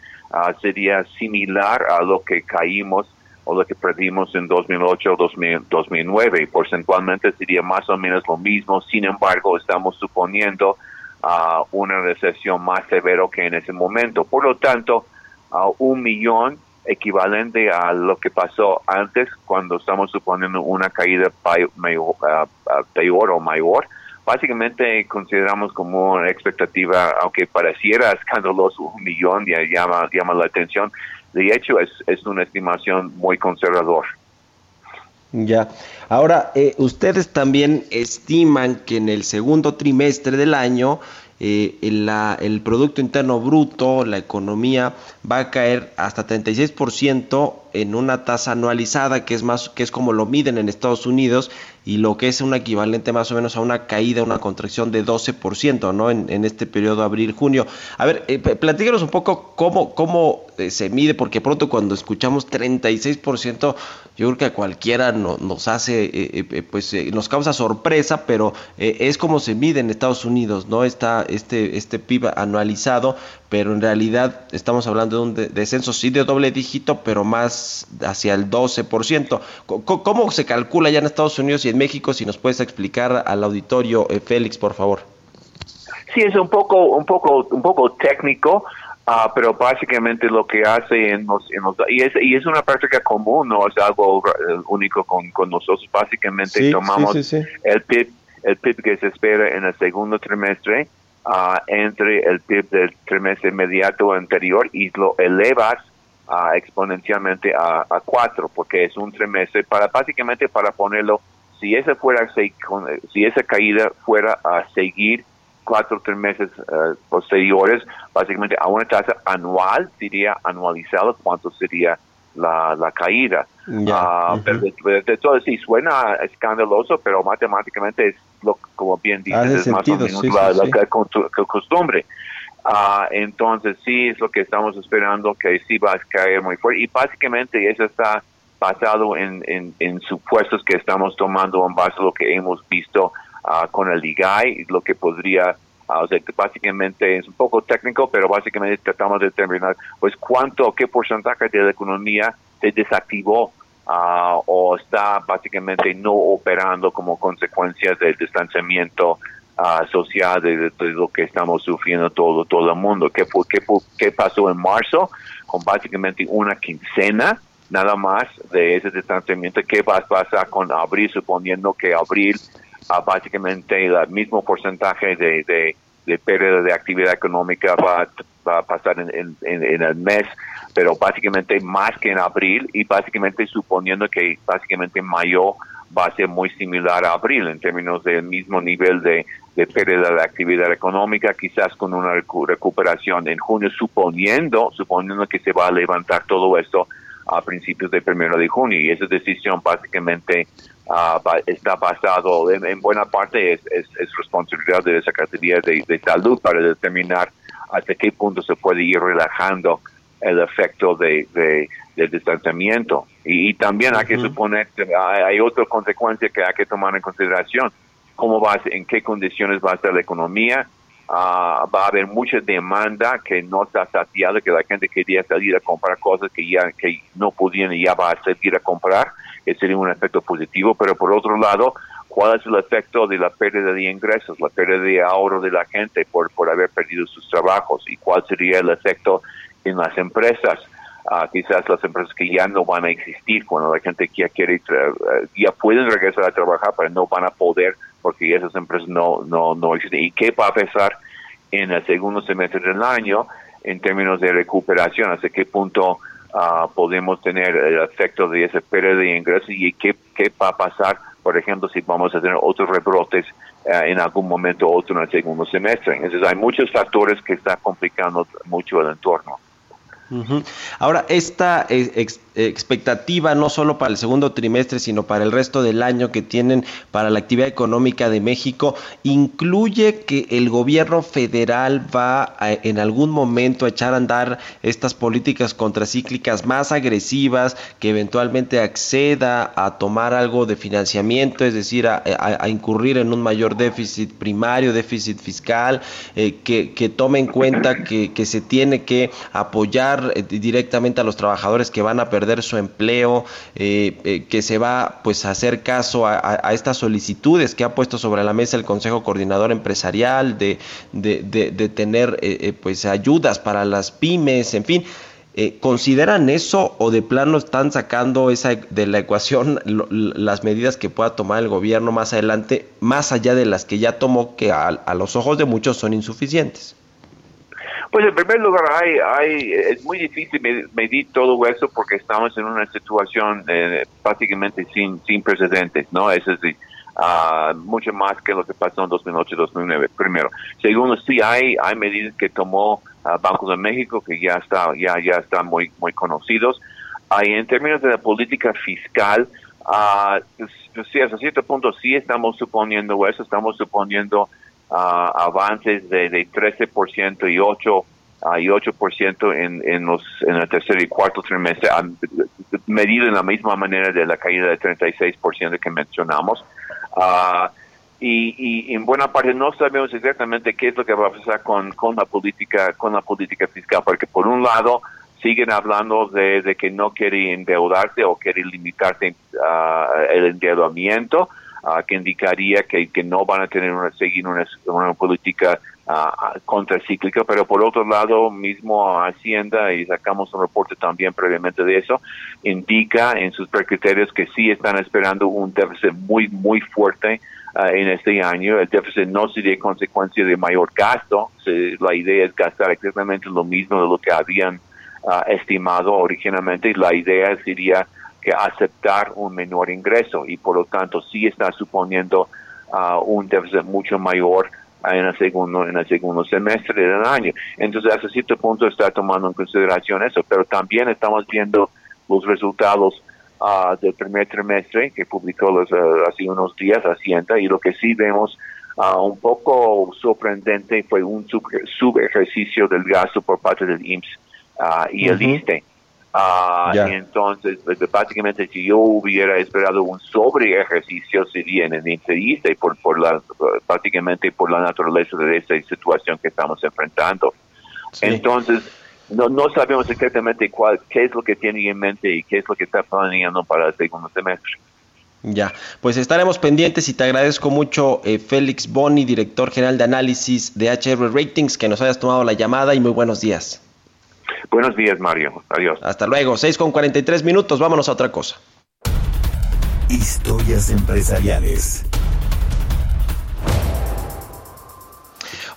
sería similar a lo que caímos o lo que perdimos en 2008 o 2009. Porcentualmente sería más o menos lo mismo. Sin embargo, estamos suponiendo uh, una recesión más severa que en ese momento. Por lo tanto, uh, un millón equivalente a lo que pasó antes cuando estamos suponiendo una caída ah, ah, peor o mayor. Básicamente consideramos como una expectativa, aunque pareciera escandaloso, un millón ya llama, llama la atención. De hecho, es, es una estimación muy conservadora. Ya. Ahora, eh, ustedes también estiman que en el segundo trimestre del año eh, el Producto Interno Bruto, la economía, va a caer hasta 36% en una tasa anualizada, que es, más, que es como lo miden en Estados Unidos, y lo que es un equivalente más o menos a una caída, una contracción de 12%, ¿no? En, este periodo abril-junio. A ver, eh, platíquenos un poco cómo, cómo eh, se mide, porque pronto cuando escuchamos 36%, yo creo que a cualquiera nos hace, eh, eh, pues nos causa sorpresa, pero es como se mide en Estados Unidos, ¿no? Está este, este PIB anualizado, pero en realidad estamos hablando de un descenso sí de doble dígito, pero más hacia el 12%. ¿Cómo, se calcula ya en Estados Unidos y en México? Si nos puedes explicar al auditorio, Félix, por favor. Sí, es un poco, un poco, un poco técnico. Ah, pero básicamente lo que hace en los, y, es, y es una práctica común, no es algo eh, único con, con nosotros. Básicamente tomamos el PIB el PIB que se espera en el segundo trimestre uh, entre el PIB del trimestre inmediato anterior y lo elevas uh, exponencialmente a, a cuatro, porque es un trimestre para básicamente para ponerlo si esa fuera si esa caída fuera a seguir cuatro tres meses eh, posteriores, básicamente a una tasa anual, diría anualizado, cuánto sería la, la caída. Ah, pero de, todo, sí, suena escandaloso, pero matemáticamente es, lo, como bien dices, es más o menos la, costumbre. Ah, entonces, sí, es lo que estamos esperando, que sí va a caer muy fuerte. Y básicamente eso está basado en, en, en supuestos que estamos tomando en base a lo que hemos visto uh, con el IGAI, lo que podría, uh, o sea, básicamente es un poco técnico, pero básicamente tratamos de determinar, pues, cuánto, qué porcentaje de la economía se desactivó uh, o está básicamente no operando como consecuencia del distanciamiento social de, lo que estamos sufriendo todo todo el mundo. ¿Qué, qué, qué pasó en marzo? Con básicamente una quincena nada más de ese distanciamiento. ¿Qué va a pasar con abril, suponiendo que abril básicamente el mismo porcentaje de, de, pérdida de actividad económica va, a pasar en, en, el mes, pero básicamente más que en abril y básicamente suponiendo que básicamente mayo va a ser muy similar a abril en términos del mismo nivel de, de pérdida de actividad económica, quizás con una recuperación en junio, suponiendo, suponiendo que se va a levantar todo esto a principios del primero de junio y esa decisión básicamente uh, está basado en, buena parte es, es, responsabilidad de la Secretaría de, de, Salud para determinar hasta qué punto se puede ir relajando el efecto de, de del distanciamiento. Y, también hay que suponer hay, otra consecuencia que hay que tomar en consideración cómo va en qué condiciones va a estar la economía Ah, va a haber mucha demanda que no está saciada, que la gente quería salir a comprar cosas que ya que no podían y ya va a salir a comprar, que sería un efecto positivo, pero por otro lado, ¿cuál es el efecto de la pérdida de ingresos, la pérdida de ahorro de la gente por, por haber perdido sus trabajos? ¿Y cuál sería el efecto en las empresas? Uh, quizás las empresas que ya no van a existir cuando la gente ya quiere eh, ya pueden regresar a trabajar pero no van a poder porque esas empresas no no no existen. Y qué va a pasar en el segundo semestre del año en términos de recuperación hasta qué punto uh, podemos tener el efecto de ese pérdida de ingresos y qué, qué va a pasar por ejemplo si vamos a tener otros rebrotes uh, en algún momento otro en el segundo semestre entonces hay muchos factores que están complicando mucho el entorno Ahora, esta eh, expectativa no solo para el segundo trimestre, sino para el resto del año que tienen para la actividad económica de México, incluye que el gobierno federal va en algún momento a echar a andar estas políticas contracíclicas más agresivas, que eventualmente acceda a tomar algo de financiamiento, es decir, a, incurrir en un mayor déficit primario, déficit fiscal, eh, que, tome en cuenta que se tiene que apoyar eh, directamente a los trabajadores que van a perder su empleo, eh, eh, que se va pues a hacer caso a, estas solicitudes que ha puesto sobre la mesa el Consejo Coordinador Empresarial de, de, tener pues ayudas para las pymes, en fin. ¿Consideran eso o de plano están sacando esa de la ecuación las medidas que pueda tomar el gobierno más adelante, más allá de las que ya tomó, que a los ojos de muchos son insuficientes? Pues en primer lugar, hay, hay, es muy difícil medir todo eso porque estamos en una situación eh, sin, sin precedentes, ¿no? Es decir, uh, mucho más que lo que pasó en 2008-2009, primero. Segundo, sí hay, hay medidas que tomó uh, Banco de México que ya está, ya, ya están muy, muy conocidos. Hay en términos de la política fiscal, uh, pues, pues, sí, hasta cierto punto sí estamos suponiendo eso, estamos suponiendo uh, avances de, de 13% y 8 uh, y 8% en, en, los, en el tercer y cuarto trimestre, medido en la misma manera de la caída de 36% que mencionamos. Uh, y, y, en buena parte no sabemos exactamente qué es lo que va a pasar con, con la política con la política fiscal porque por un lado siguen hablando de, de que no quiere endeudarse o quiere limitarse uh, el endeudamiento Ah, que indicaría que, que, no van a tener una, seguir una, una política uh, contracíclica, pero por otro lado, mismo Hacienda, y sacamos un reporte también previamente de eso, indica en sus criterios que sí están esperando un déficit muy, muy fuerte en este año. El déficit no sería consecuencia de mayor gasto, la idea es gastar exactamente lo mismo de lo que habían estimado originalmente, y la idea sería que aceptar un menor ingreso y por lo tanto sí está suponiendo uh, un déficit mucho mayor en el segundo en el segundo semestre del año. Entonces, hasta cierto punto está tomando en consideración eso, pero también estamos viendo los resultados uh, del primer trimestre que publicó los, uh, hace unos días Hacienda y lo que sí vemos un poco sorprendente fue un sub, ejercicio del gasto por parte del IMSS y el ISTE. Uh, entonces, pues, básicamente, si yo hubiera esperado un sobre ejercicio sería en el entrevista y por, por la, prácticamente por la naturaleza de esta situación que estamos enfrentando. Entonces, no, no sabemos exactamente cuál, qué es lo que tiene en mente y qué es lo que está planeando para el segundo semestre. Ya, pues estaremos pendientes y te agradezco mucho, eh, Félix Boni, director general de análisis de HR Ratings, que nos hayas tomado la llamada y muy buenos días. Buenos días, Mario. Adiós. Hasta luego. 6 con 43 minutos. Vámonos a otra cosa. Historias empresariales.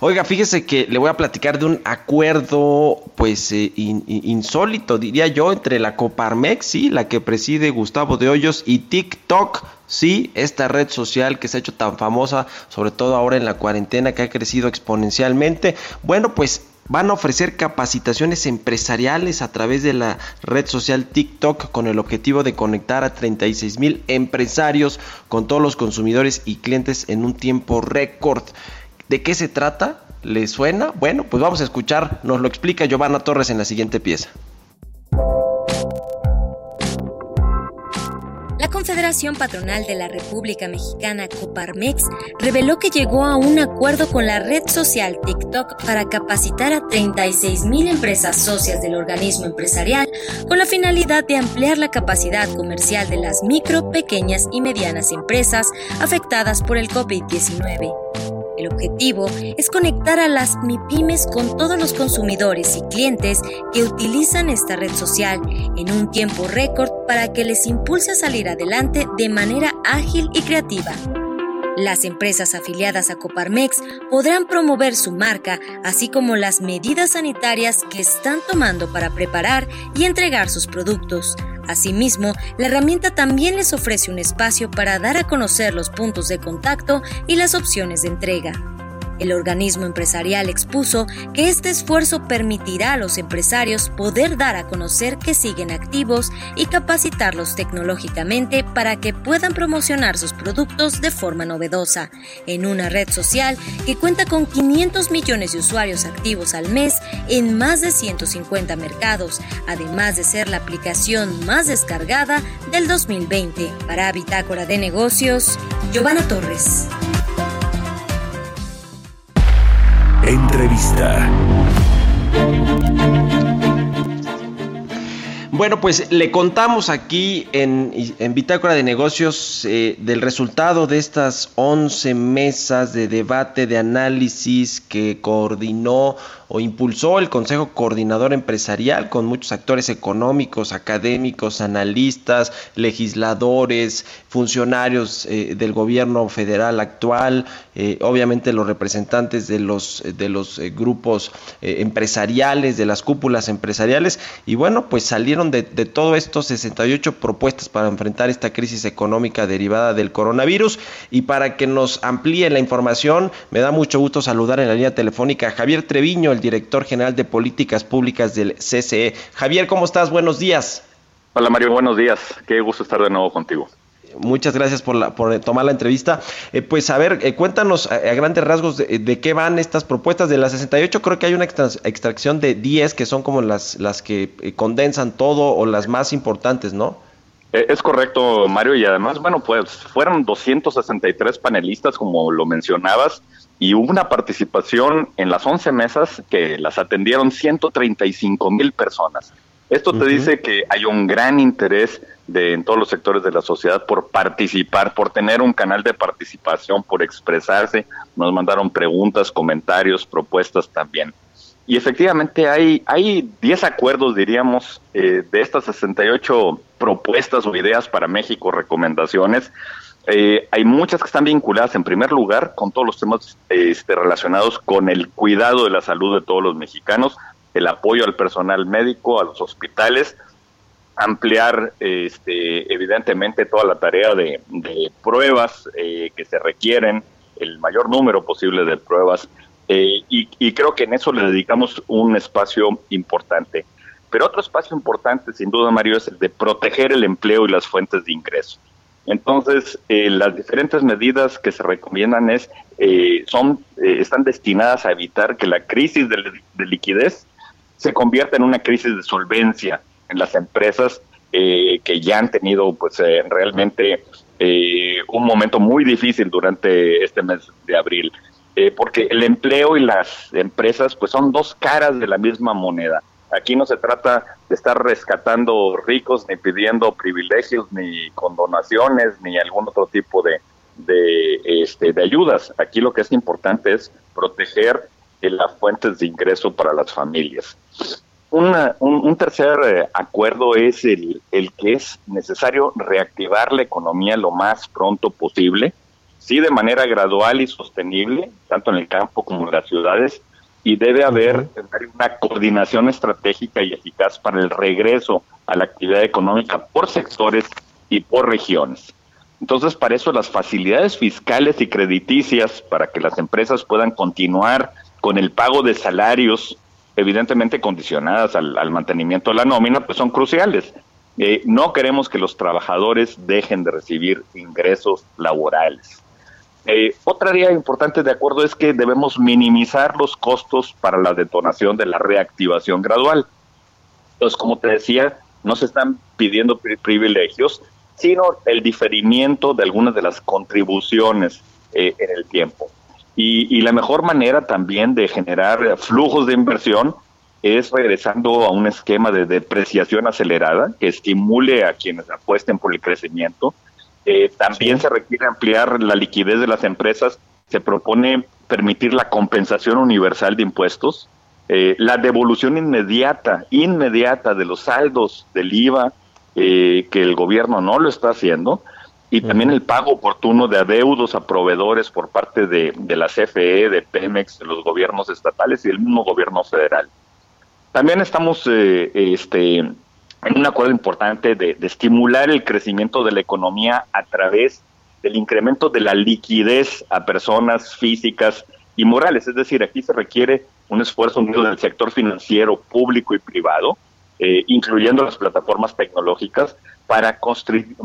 Oiga, fíjese que le voy a platicar de un acuerdo, pues, eh, insólito, diría yo, entre la Coparmex, sí, la que preside Gustavo de Hoyos, y TikTok, sí, esta red social que se ha hecho tan famosa, sobre todo ahora en la cuarentena, que ha crecido exponencialmente. Bueno, pues van a ofrecer capacitaciones empresariales a través de la red social TikTok con el objetivo de conectar a 36 mil empresarios con todos los consumidores y clientes en un tiempo récord. ¿De qué se trata? ¿Le suena? Bueno, pues vamos a escuchar, nos lo explica Giovanna Torres en la siguiente pieza. Confederación Patronal de la República Mexicana Coparmex reveló que llegó a un acuerdo con la red social TikTok para capacitar a 36 mil empresas socias del organismo empresarial con la finalidad de ampliar la capacidad comercial de las micro, pequeñas y medianas empresas afectadas por el COVID-19. El objetivo es conectar a las MIPIMES con todos los consumidores y clientes que utilizan esta red social en un tiempo récord para que les impulse a salir adelante de manera ágil y creativa. Las empresas afiliadas a Coparmex podrán promover su marca, así como las medidas sanitarias que están tomando para preparar y entregar sus productos. Asimismo, la herramienta también les ofrece un espacio para dar a conocer los puntos de contacto y las opciones de entrega. El organismo empresarial expuso que este esfuerzo permitirá a los empresarios poder dar a conocer que siguen activos y capacitarlos tecnológicamente para que puedan promocionar sus productos de forma novedosa en una red social que cuenta con 500 millones de usuarios activos al mes en más de 150 mercados, además de ser la aplicación más descargada del 2020. Para Bitácora de Negocios, Giovanna Torres. Entrevista. Bueno, pues le contamos aquí en, en Bitácora de Negocios eh, del resultado de estas 11 mesas de debate, de análisis que coordinó o impulsó el Consejo Coordinador Empresarial con muchos actores económicos, académicos, analistas, legisladores, funcionarios eh, del gobierno federal actual, eh, obviamente los representantes de los, de los eh, grupos empresariales, de las cúpulas empresariales, y bueno, pues salieron de, de todo esto 68 propuestas para enfrentar esta crisis económica derivada del coronavirus, y para que nos amplíe la información, me da mucho gusto saludar en la línea telefónica a Javier Treviño, el director general de políticas públicas del CCE. Javier, ¿cómo estás? Buenos días. Hola Mario, buenos días. Qué gusto estar de nuevo contigo. Muchas gracias por, la, por tomar la entrevista. Eh, pues a ver, eh, cuéntanos a, grandes rasgos de, qué van estas propuestas. De las 68 creo que hay una extracción de 10 que son como las, las que eh, condensan todo o las más importantes, ¿no? Es correcto, Mario, y además, bueno, pues fueron 263 panelistas, como lo mencionabas, y hubo una participación en las 11 mesas que las atendieron 135 mil personas. Esto te dice que hay un gran interés de, en todos los sectores de la sociedad por participar, por tener un canal de participación, por expresarse. Nos mandaron preguntas, comentarios, propuestas también. Y efectivamente hay, hay 10 acuerdos, diríamos, eh, de estas 68 propuestas o ideas para México, recomendaciones, eh, hay muchas que están vinculadas, en primer lugar, con todos los temas este, relacionados con el cuidado de la salud de todos los mexicanos, el apoyo al personal médico, a los hospitales, ampliar este, evidentemente toda la tarea de, pruebas eh, que se requieren, el mayor número posible de pruebas, eh, y, y, creo que en eso le dedicamos un espacio importante. Pero otro espacio importante, sin duda, Mario, es el de proteger el empleo y las fuentes de ingreso. Entonces, eh, las diferentes medidas que se recomiendan es, eh, son, eh, están destinadas a evitar que la crisis de, liquidez se convierta en una crisis de solvencia en las empresas que ya han tenido, pues, realmente un momento muy difícil durante este mes de abril. porque el empleo y las empresas, pues, son dos caras de la misma moneda Aquí no se trata de estar rescatando ricos, ni pidiendo privilegios, ni condonaciones, ni algún otro tipo de, de, este, de ayudas. Aquí lo que es importante es proteger las fuentes de ingreso para las familias. un, tercer eh, acuerdo es el, el que es necesario reactivar la economía lo más pronto posible, sí de manera gradual y sostenible, tanto en el campo como en las ciudades, y debe haber una coordinación estratégica y eficaz para el regreso a la actividad económica por sectores y por regiones. Entonces, para eso las facilidades fiscales y crediticias para que las empresas puedan continuar con el pago de salarios evidentemente condicionadas al, mantenimiento de la nómina, pues son cruciales. Eh, no queremos que los trabajadores dejen de recibir ingresos laborales. Eh, otra idea importante de acuerdo es que debemos minimizar los costos para la detonación de la reactivación gradual. Entonces, como te decía, no se están pidiendo privilegios, sino el diferimiento de algunas de las contribuciones eh, en el tiempo. Y, la mejor manera también de generar flujos de inversión es regresando a un esquema de depreciación acelerada que estimule a quienes apuesten por el crecimiento. Eh, también se requiere ampliar la liquidez de las empresas. Se propone permitir la compensación universal de impuestos, eh, la devolución inmediata, inmediata de los saldos del IVA, eh, que el gobierno no lo está haciendo, y también el pago oportuno de adeudos a proveedores por parte de, la CFE, de Pemex, de los gobiernos estatales y del mismo gobierno federal. También estamos eh, este, en un acuerdo importante de, estimular el crecimiento de la economía a través del incremento de la liquidez a personas físicas y morales. Es decir, aquí se requiere un esfuerzo unido del sector financiero público y privado, eh, incluyendo las plataformas tecnológicas, para,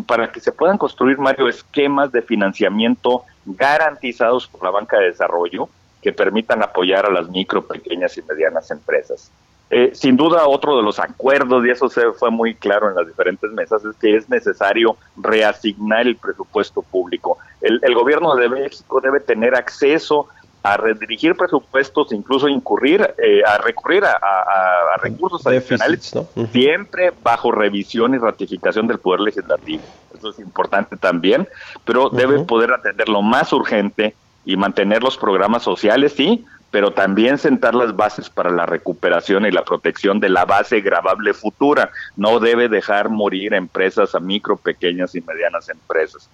para que se puedan construir, Mario, esquemas de financiamiento garantizados por la banca de desarrollo que permitan apoyar a las micro, pequeñas y medianas empresas. Eh, sin duda, otro de los acuerdos, y eso se fue muy claro en las diferentes mesas, es que es necesario reasignar el presupuesto público. El, el gobierno de México debe tener acceso a redirigir presupuestos, incluso incurrir, eh, a recurrir a, recursos adicionales, siempre bajo revisión y ratificación del Poder Legislativo. Eso es importante también, pero debe poder atender lo más urgente y mantener los programas sociales, sí, pero también sentar las bases para la recuperación y la protección de la base gravable futura. No debe dejar morir empresas a micro, pequeñas y medianas empresas.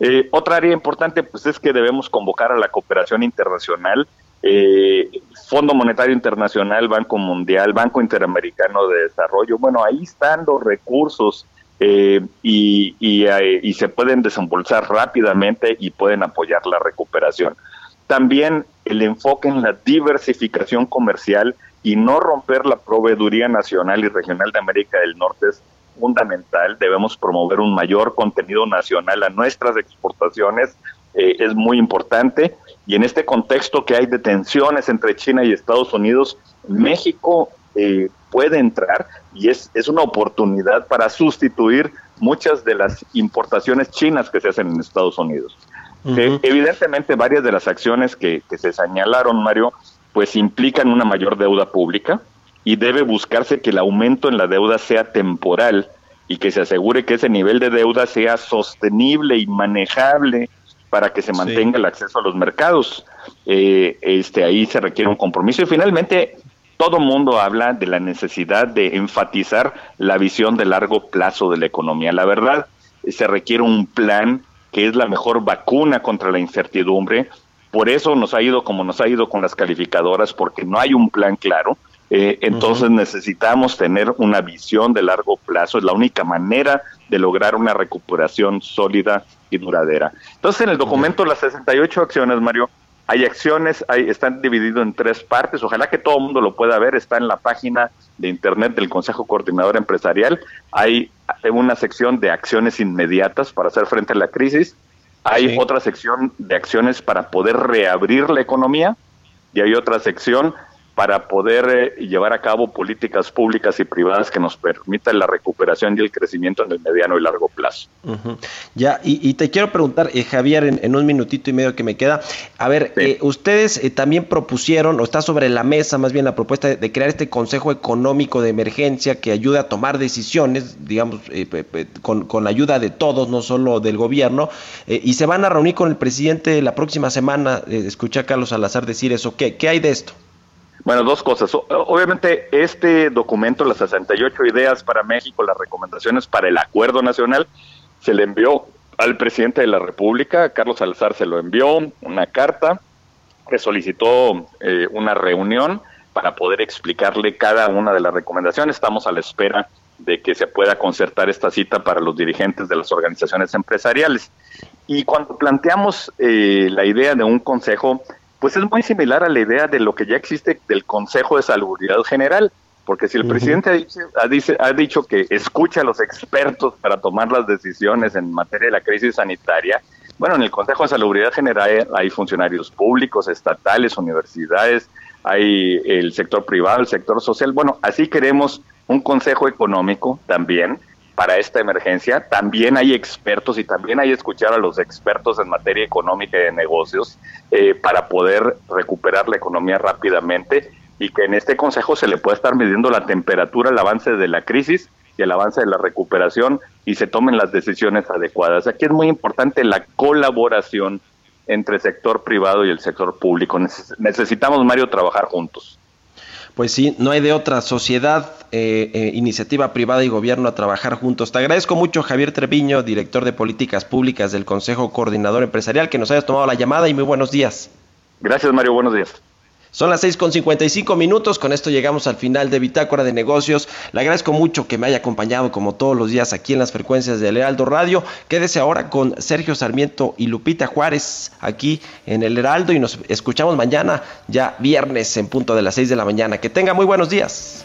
Eh, otra área importante pues es que debemos convocar a la cooperación internacional. Eh, Fondo Monetario Internacional, Banco Mundial, Banco Interamericano de Desarrollo. Bueno, ahí están los recursos eh, y, y se pueden desembolsar rápidamente y pueden apoyar la recuperación. También el enfoque en la diversificación comercial y no romper la proveeduría nacional y regional de América del Norte es fundamental. Debemos promover un mayor contenido nacional a nuestras exportaciones. Eh, es muy importante. Y en este contexto que hay de tensiones entre China y Estados Unidos, México eh, puede entrar y es, es una oportunidad para sustituir muchas de las importaciones chinas que se hacen en Estados Unidos evidentemente varias de las acciones que, se señalaron, Mario, pues implican una mayor deuda pública y debe buscarse que el aumento en la deuda sea temporal y que se asegure que ese nivel de deuda sea sostenible y manejable para que se mantenga el acceso a los mercados. Eh, este, ahí se requiere un compromiso y finalmente todo mundo habla de la necesidad de enfatizar la visión de largo plazo de la economía. La verdad, se requiere un plan que es la mejor vacuna contra la incertidumbre. Por eso nos ha ido como nos ha ido con las calificadoras, porque no hay un plan claro. Eh, entonces necesitamos tener una visión de largo plazo, es la única manera de lograr una recuperación sólida y duradera. Entonces en el documento las 68 acciones, Mario, hay acciones, hay, están divididos en tres partes, ojalá que todo el mundo lo pueda ver, está en la página de internet del Consejo Coordinador Empresarial, hay una sección de acciones inmediatas para hacer frente a la crisis, hay otra sección de acciones para poder reabrir la economía y hay otra sección para poder eh, llevar a cabo políticas públicas y privadas que nos permitan la recuperación y el crecimiento en el mediano y largo plazo. Ya, y, te quiero preguntar, eh, Javier, en, un minutito y medio que me queda, a ver, eh, ustedes también propusieron, o está sobre la mesa más bien la propuesta de, crear este Consejo Económico de Emergencia que ayude a tomar decisiones, digamos, con, con, la ayuda de todos, no solo del gobierno, y se van a reunir con el presidente la próxima semana, escuché a Carlos Salazar decir eso, ¿qué, qué hay de esto? Bueno, dos cosas. Obviamente, este documento, las 68 ideas para México, las recomendaciones para el acuerdo nacional, se le envió al presidente de la República, Carlos Salazar se lo envió, una carta que solicitó eh, una reunión para poder explicarle cada una de las recomendaciones. Estamos a la espera de que se pueda concertar esta cita para los dirigentes de las organizaciones empresariales. Y cuando planteamos eh, la idea de un consejo, pues es muy similar a la idea de lo que ya existe del Consejo de Salubridad General, porque si el presidente ha dicho, ha, dicho, que escucha a los expertos para tomar las decisiones en materia de la crisis sanitaria, bueno, en el Consejo de Salubridad General hay funcionarios públicos, estatales, universidades, hay el sector privado, el sector social. Bueno, así queremos un Consejo Económico también para esta emergencia. También hay expertos y también hay escuchar a los expertos en materia económica y de negocios eh, para poder recuperar la economía rápidamente y que en este consejo se le pueda estar midiendo la temperatura, el avance de la crisis y el avance de la recuperación y se tomen las decisiones adecuadas. Aquí es muy importante la colaboración entre el sector privado y el sector público. Necesitamos, Mario, trabajar juntos. Pues sí, no hay de otra sociedad, eh, eh, iniciativa privada y gobierno a trabajar juntos. Te agradezco mucho, Javier Treviño, director de políticas públicas del Consejo Coordinador Empresarial, que nos hayas tomado la llamada y muy buenos días. Gracias, Mario, buenos días. Son las 6.55 minutos, con esto llegamos al final de Bitácora de Negocios. Le agradezco mucho que me haya acompañado como todos los días aquí en las frecuencias de Heraldo Radio. Quédese ahora con Sergio Sarmiento y Lupita Juárez aquí en el Heraldo y nos escuchamos mañana, ya viernes en punto de las 6 de la mañana. Que tenga muy buenos días.